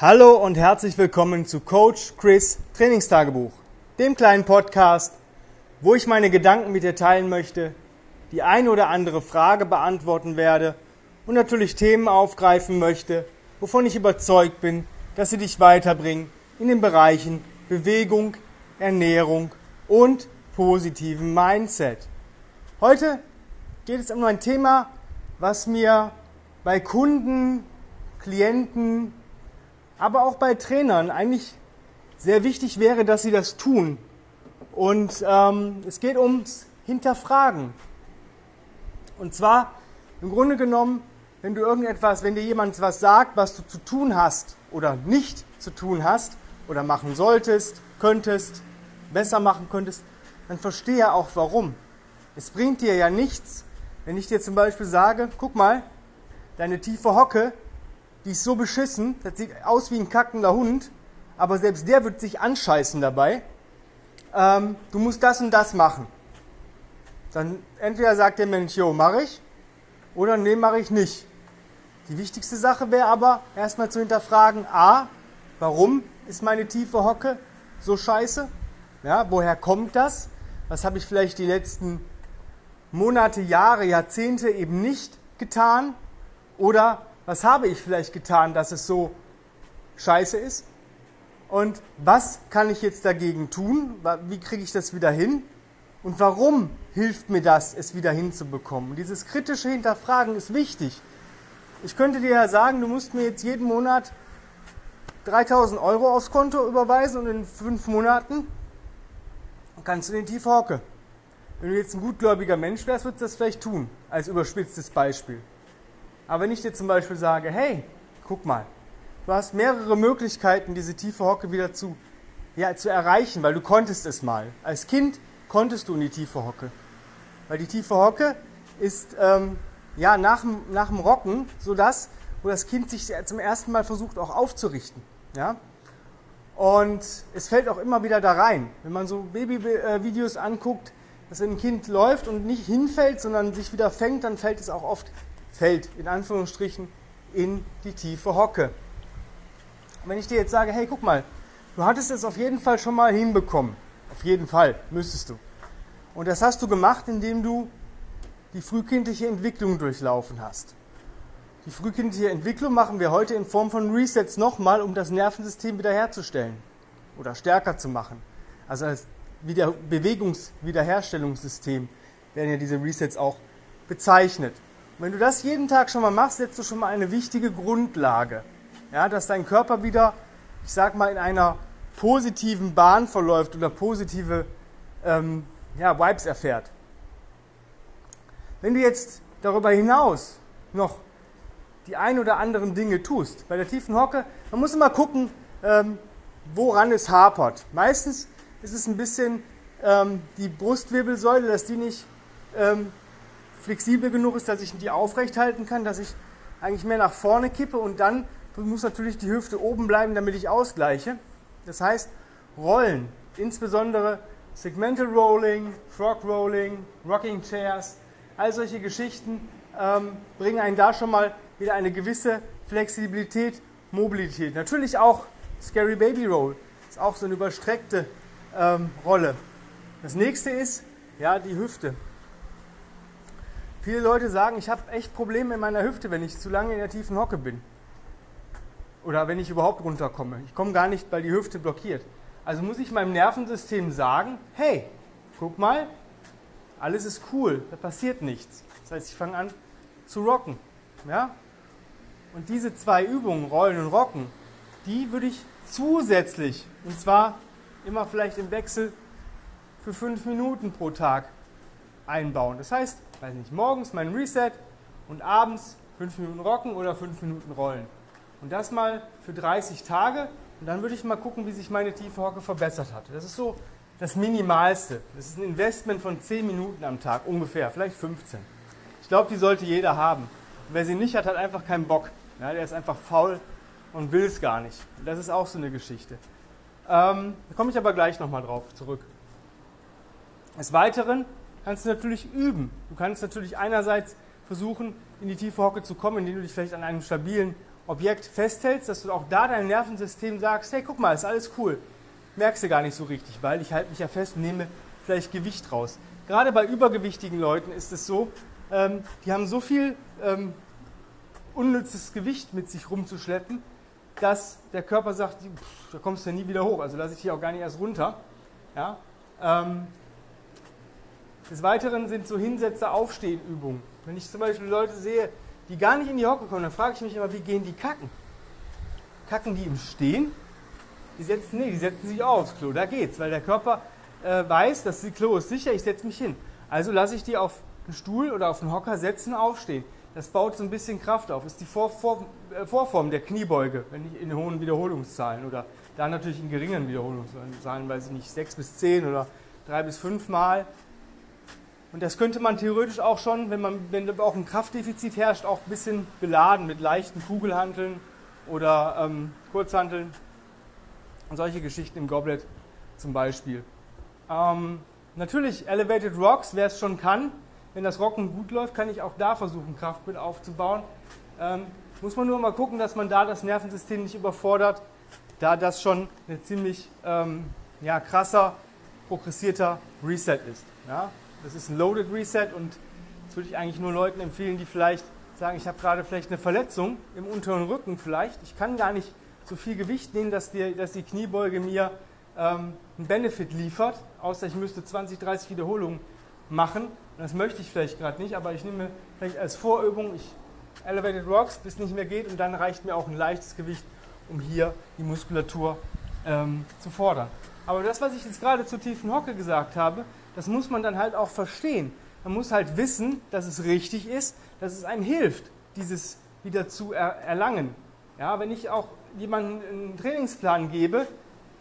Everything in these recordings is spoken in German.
Hallo und herzlich willkommen zu Coach Chris Trainingstagebuch, dem kleinen Podcast, wo ich meine Gedanken mit dir teilen möchte, die eine oder andere Frage beantworten werde und natürlich Themen aufgreifen möchte, wovon ich überzeugt bin, dass sie dich weiterbringen in den Bereichen Bewegung, Ernährung und positiven Mindset. Heute geht es um ein Thema, was mir bei Kunden, Klienten, aber auch bei Trainern eigentlich sehr wichtig wäre, dass sie das tun. Und ähm, es geht ums Hinterfragen. Und zwar im Grunde genommen, wenn du irgendetwas, wenn dir jemand was sagt, was du zu tun hast oder nicht zu tun hast oder machen solltest, könntest, besser machen könntest, dann verstehe auch warum. Es bringt dir ja nichts, wenn ich dir zum Beispiel sage, guck mal, deine tiefe Hocke die ist so beschissen, das sieht aus wie ein kackender Hund, aber selbst der wird sich anscheißen dabei. Ähm, du musst das und das machen. Dann entweder sagt der Mensch, jo, mache ich, oder nee, mache ich nicht. Die wichtigste Sache wäre aber erstmal zu hinterfragen, a, warum ist meine tiefe Hocke so scheiße? Ja, woher kommt das? Was habe ich vielleicht die letzten Monate, Jahre, Jahrzehnte eben nicht getan? Oder was habe ich vielleicht getan, dass es so scheiße ist? Und was kann ich jetzt dagegen tun? Wie kriege ich das wieder hin? Und warum hilft mir das, es wieder hinzubekommen? Dieses kritische Hinterfragen ist wichtig. Ich könnte dir ja sagen, du musst mir jetzt jeden Monat 3000 Euro aufs Konto überweisen und in fünf Monaten kannst du den tief. Wenn du jetzt ein gutgläubiger Mensch wärst, würdest du das vielleicht tun, als überspitztes Beispiel. Aber wenn ich dir zum Beispiel sage, hey, guck mal, du hast mehrere Möglichkeiten, diese tiefe Hocke wieder zu, ja, zu erreichen, weil du konntest es mal. Als Kind konntest du in die tiefe Hocke. Weil die tiefe Hocke ist ähm, ja, nach, dem, nach dem Rocken so das, wo das Kind sich zum ersten Mal versucht auch aufzurichten. Ja? Und es fällt auch immer wieder da rein. Wenn man so Babyvideos anguckt, dass ein Kind läuft und nicht hinfällt, sondern sich wieder fängt, dann fällt es auch oft fällt in Anführungsstrichen in die tiefe Hocke. Und wenn ich dir jetzt sage, hey, guck mal, du hattest es auf jeden Fall schon mal hinbekommen. Auf jeden Fall müsstest du. Und das hast du gemacht, indem du die frühkindliche Entwicklung durchlaufen hast. Die frühkindliche Entwicklung machen wir heute in Form von Resets nochmal, um das Nervensystem wiederherzustellen oder stärker zu machen. Also als Wieder Bewegungswiederherstellungssystem werden ja diese Resets auch bezeichnet. Wenn du das jeden Tag schon mal machst, setzt du schon mal eine wichtige Grundlage. Ja, dass dein Körper wieder, ich sag mal, in einer positiven Bahn verläuft oder positive ähm, ja, Vibes erfährt. Wenn du jetzt darüber hinaus noch die ein oder anderen Dinge tust, bei der tiefen Hocke, man muss immer gucken, ähm, woran es hapert. Meistens ist es ein bisschen ähm, die Brustwirbelsäule, dass die nicht ähm, flexibel genug ist, dass ich die aufrecht halten kann, dass ich eigentlich mehr nach vorne kippe und dann muss natürlich die Hüfte oben bleiben, damit ich ausgleiche. Das heißt, Rollen, insbesondere Segmental Rolling, Frog Rolling, Rocking Chairs, all solche Geschichten ähm, bringen einen da schon mal wieder eine gewisse Flexibilität, Mobilität. Natürlich auch Scary Baby Roll, ist auch so eine überstreckte ähm, Rolle. Das nächste ist ja die Hüfte. Viele Leute sagen, ich habe echt Probleme in meiner Hüfte, wenn ich zu lange in der tiefen Hocke bin. Oder wenn ich überhaupt runterkomme. Ich komme gar nicht, weil die Hüfte blockiert. Also muss ich meinem Nervensystem sagen, hey, guck mal, alles ist cool, da passiert nichts. Das heißt, ich fange an zu rocken. Ja? Und diese zwei Übungen, Rollen und Rocken, die würde ich zusätzlich, und zwar immer vielleicht im Wechsel für fünf Minuten pro Tag einbauen. Das heißt, weiß nicht, morgens mein Reset und abends 5 Minuten rocken oder 5 Minuten rollen. Und das mal für 30 Tage und dann würde ich mal gucken, wie sich meine tiefe Hocke verbessert hat. Das ist so das Minimalste. Das ist ein Investment von 10 Minuten am Tag ungefähr, vielleicht 15. Ich glaube, die sollte jeder haben. Und wer sie nicht hat, hat einfach keinen Bock. Ja, der ist einfach faul und will es gar nicht. Und das ist auch so eine Geschichte. Ähm, da komme ich aber gleich nochmal drauf zurück. Des Weiteren kannst du natürlich üben. Du kannst natürlich einerseits versuchen, in die tiefe Hocke zu kommen, indem du dich vielleicht an einem stabilen Objekt festhältst, dass du auch da deinem Nervensystem sagst, hey, guck mal, ist alles cool. Merkst du gar nicht so richtig, weil ich halte mich ja fest und nehme vielleicht Gewicht raus. Gerade bei übergewichtigen Leuten ist es so, ähm, die haben so viel ähm, unnützes Gewicht mit sich rumzuschleppen, dass der Körper sagt, pff, da kommst du ja nie wieder hoch, also lasse ich dich auch gar nicht erst runter. Ja? Ähm, des Weiteren sind so Hinsetzer Aufstehenübungen. Wenn ich zum Beispiel Leute sehe, die gar nicht in die Hocke kommen, dann frage ich mich immer, wie gehen die kacken? Kacken die im Stehen? Die setzen, nee, die setzen sich aufs Klo, da geht's, weil der Körper äh, weiß, dass die Klo ist sicher, ich setze mich hin. Also lasse ich die auf einen Stuhl oder auf einen Hocker setzen, aufstehen. Das baut so ein bisschen Kraft auf. Ist die Vor Vor äh, Vorform der Kniebeuge, wenn nicht in hohen Wiederholungszahlen oder da natürlich in geringen Wiederholungszahlen, weiß ich nicht, sechs bis zehn oder drei bis fünf Mal. Und das könnte man theoretisch auch schon, wenn, man, wenn auch ein Kraftdefizit herrscht, auch ein bisschen beladen mit leichten Kugelhanteln oder ähm, Kurzhanteln und solche Geschichten im Goblet zum Beispiel. Ähm, natürlich Elevated Rocks, wer es schon kann, wenn das Rocken gut läuft, kann ich auch da versuchen, Kraft mit aufzubauen. Ähm, muss man nur mal gucken, dass man da das Nervensystem nicht überfordert, da das schon ein ziemlich ähm, ja, krasser, progressierter Reset ist. Ja? Das ist ein Loaded Reset und das würde ich eigentlich nur Leuten empfehlen, die vielleicht sagen, ich habe gerade vielleicht eine Verletzung im unteren Rücken vielleicht. Ich kann gar nicht so viel Gewicht nehmen, dass die, dass die Kniebeuge mir ähm, einen Benefit liefert, außer ich müsste 20, 30 Wiederholungen machen. Und das möchte ich vielleicht gerade nicht, aber ich nehme vielleicht als Vorübung, ich Elevated Rocks, bis es nicht mehr geht und dann reicht mir auch ein leichtes Gewicht, um hier die Muskulatur ähm, zu fordern. Aber das, was ich jetzt gerade zur tiefen Hocke gesagt habe, das muss man dann halt auch verstehen. Man muss halt wissen, dass es richtig ist, dass es einem hilft, dieses wieder zu er erlangen. Ja, wenn ich auch jemandem einen Trainingsplan gebe,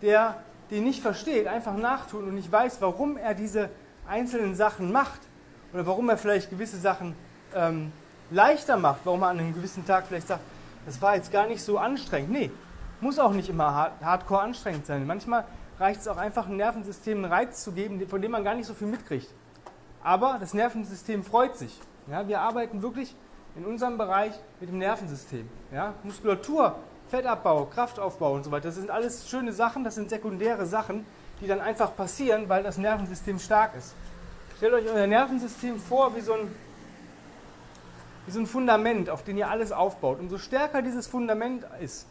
der den nicht versteht, einfach nachtun und nicht weiß, warum er diese einzelnen Sachen macht oder warum er vielleicht gewisse Sachen ähm, leichter macht, warum er an einem gewissen Tag vielleicht sagt, das war jetzt gar nicht so anstrengend. Nee, muss auch nicht immer hard hardcore anstrengend sein. Manchmal reicht es auch einfach, ein Nervensystem einen Reiz zu geben, von dem man gar nicht so viel mitkriegt. Aber das Nervensystem freut sich. Ja, wir arbeiten wirklich in unserem Bereich mit dem Nervensystem. Ja, Muskulatur, Fettabbau, Kraftaufbau und so weiter, das sind alles schöne Sachen, das sind sekundäre Sachen, die dann einfach passieren, weil das Nervensystem stark ist. Stellt euch euer Nervensystem vor wie so ein, wie so ein Fundament, auf dem ihr alles aufbaut. Umso stärker dieses Fundament ist,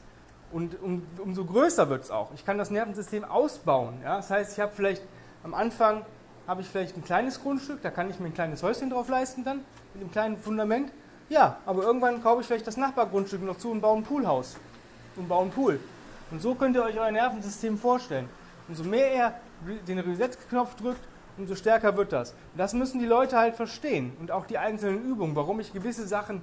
und um, umso größer wird es auch. Ich kann das Nervensystem ausbauen. Ja? Das heißt, ich habe vielleicht am Anfang habe ich vielleicht ein kleines Grundstück, da kann ich mir ein kleines Häuschen drauf leisten dann, mit einem kleinen Fundament. Ja, aber irgendwann kaufe ich vielleicht das Nachbargrundstück noch zu und baue ein Poolhaus und baue einen Pool. Und so könnt ihr euch euer Nervensystem vorstellen. Umso mehr ihr den Reset-Knopf drückt, umso stärker wird das. Und das müssen die Leute halt verstehen und auch die einzelnen Übungen, warum ich gewisse Sachen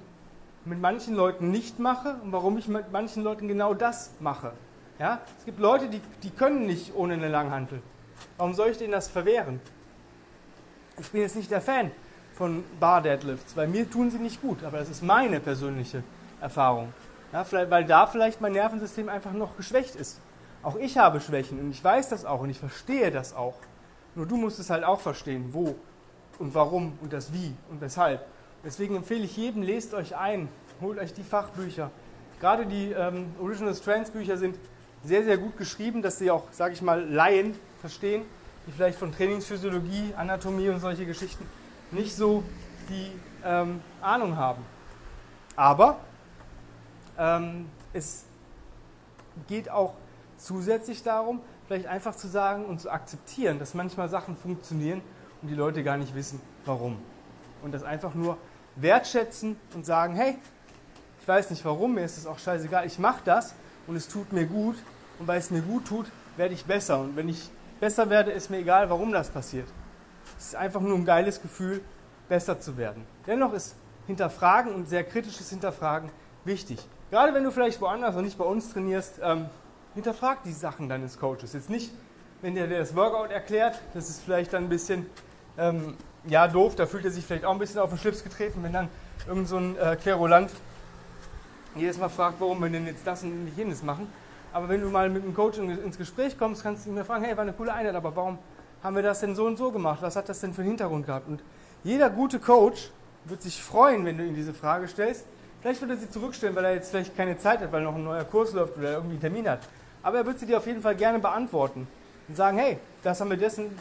mit manchen Leuten nicht mache und warum ich mit manchen Leuten genau das mache. Ja? Es gibt Leute, die, die können nicht ohne eine Langhantel. Warum soll ich denen das verwehren? Ich bin jetzt nicht der Fan von Bar Deadlifts, weil mir tun sie nicht gut, aber das ist meine persönliche Erfahrung. Ja, weil da vielleicht mein Nervensystem einfach noch geschwächt ist. Auch ich habe Schwächen und ich weiß das auch und ich verstehe das auch. Nur du musst es halt auch verstehen, wo und warum und das Wie und weshalb. Deswegen empfehle ich jedem, lest euch ein, holt euch die Fachbücher. Gerade die ähm, Original Strands Bücher sind sehr, sehr gut geschrieben, dass sie auch, sage ich mal, Laien verstehen, die vielleicht von Trainingsphysiologie, Anatomie und solche Geschichten nicht so die ähm, Ahnung haben. Aber ähm, es geht auch zusätzlich darum, vielleicht einfach zu sagen und zu akzeptieren, dass manchmal Sachen funktionieren und die Leute gar nicht wissen, warum. Und das einfach nur wertschätzen und sagen, hey, ich weiß nicht warum, mir ist es auch scheißegal, ich mache das und es tut mir gut und weil es mir gut tut, werde ich besser und wenn ich besser werde, ist mir egal, warum das passiert. Es ist einfach nur ein geiles Gefühl, besser zu werden. Dennoch ist Hinterfragen und sehr kritisches Hinterfragen wichtig. Gerade wenn du vielleicht woanders und nicht bei uns trainierst, ähm, hinterfrag die Sachen deines Coaches. Jetzt nicht, wenn der dir das Workout erklärt, das ist vielleicht dann ein bisschen ähm, ja, doof, da fühlt er sich vielleicht auch ein bisschen auf den Schlips getreten, wenn dann irgend so ein äh, Querulant jedes Mal fragt, warum wir denn jetzt das und nicht jenes machen. Aber wenn du mal mit einem Coach ins Gespräch kommst, kannst du ihn fragen, hey, war eine coole Einheit, aber warum haben wir das denn so und so gemacht? Was hat das denn für einen Hintergrund gehabt? Und jeder gute Coach wird sich freuen, wenn du ihm diese Frage stellst, Vielleicht wird er sie zurückstellen, weil er jetzt vielleicht keine Zeit hat, weil noch ein neuer Kurs läuft oder irgendwie einen Termin hat. Aber er wird sie dir auf jeden Fall gerne beantworten und sagen, hey, das haben wir deswegen,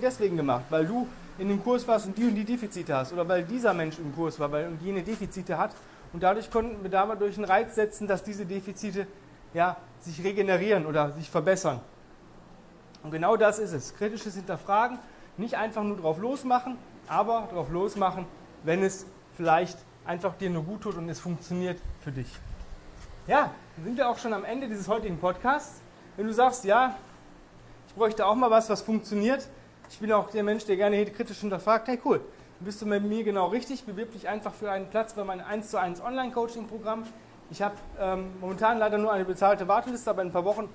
deswegen gemacht, weil du in dem Kurs warst und die und die Defizite hast oder weil dieser Mensch im Kurs war weil und jene Defizite hat. Und dadurch konnten wir dadurch einen Reiz setzen, dass diese Defizite ja, sich regenerieren oder sich verbessern. Und genau das ist es. Kritisches Hinterfragen, nicht einfach nur drauf losmachen, aber drauf losmachen, wenn es vielleicht einfach dir nur gut tut und es funktioniert für dich. Ja, sind wir auch schon am Ende dieses heutigen Podcasts. Wenn du sagst, ja, ich bräuchte auch mal was, was funktioniert, ich bin auch der Mensch, der gerne kritisch hinterfragt, hey cool, bist du mit mir genau richtig, bewirb dich einfach für einen Platz bei meinem 1 zu 1 Online-Coaching-Programm. Ich habe ähm, momentan leider nur eine bezahlte Warteliste, aber in ein paar Wochen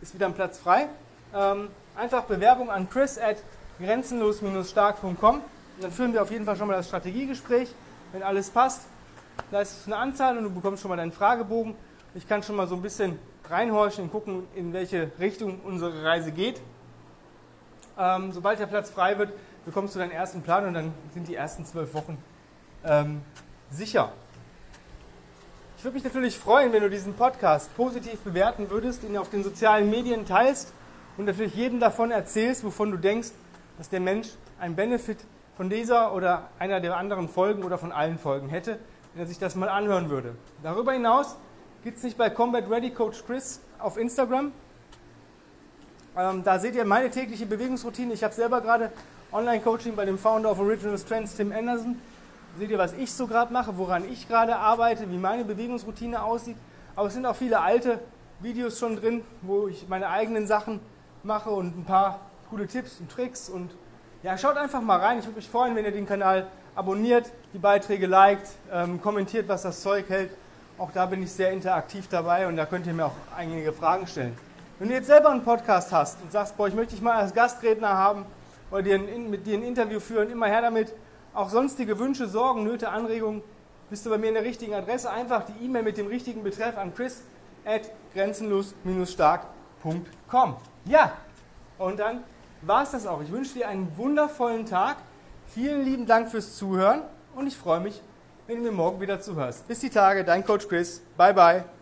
ist wieder ein Platz frei. Ähm, einfach Bewerbung an chris at grenzenlos-stark.com. Dann führen wir auf jeden Fall schon mal das Strategiegespräch. Wenn alles passt, da ist eine Anzahl und du bekommst schon mal deinen Fragebogen. Ich kann schon mal so ein bisschen reinhorchen und gucken, in welche Richtung unsere Reise geht. Ähm, sobald der Platz frei wird, bekommst du deinen ersten Plan und dann sind die ersten zwölf Wochen ähm, sicher. Ich würde mich natürlich freuen, wenn du diesen Podcast positiv bewerten würdest, ihn auf den sozialen Medien teilst und natürlich jedem davon erzählst, wovon du denkst, dass der Mensch einen Benefit von dieser oder einer der anderen Folgen oder von allen Folgen hätte, wenn er sich das mal anhören würde. Darüber hinaus gibt es nicht bei Combat Ready Coach Chris auf Instagram. Ähm, da seht ihr meine tägliche Bewegungsroutine. Ich habe selber gerade Online-Coaching bei dem Founder of Original Strengths, Tim Anderson. Seht ihr, was ich so gerade mache, woran ich gerade arbeite, wie meine Bewegungsroutine aussieht. Aber es sind auch viele alte Videos schon drin, wo ich meine eigenen Sachen mache und ein paar coole Tipps und Tricks. Und ja, schaut einfach mal rein. Ich würde mich freuen, wenn ihr den Kanal abonniert, die Beiträge liked, ähm, kommentiert, was das Zeug hält. Auch da bin ich sehr interaktiv dabei und da könnt ihr mir auch einige Fragen stellen. Wenn du jetzt selber einen Podcast hast und sagst, boah, ich möchte dich mal als Gastredner haben oder dir ein, mit dir ein Interview führen, immer her damit. Auch sonstige Wünsche, Sorgen, Nöte, Anregungen, bist du bei mir in der richtigen Adresse. Einfach die E-Mail mit dem richtigen Betreff an chris at grenzenlos-stark.com. Ja, und dann war es das auch. Ich wünsche dir einen wundervollen Tag. Vielen lieben Dank fürs Zuhören und ich freue mich, wenn du mir morgen wieder zuhörst. Bis die Tage, dein Coach Chris. Bye, bye.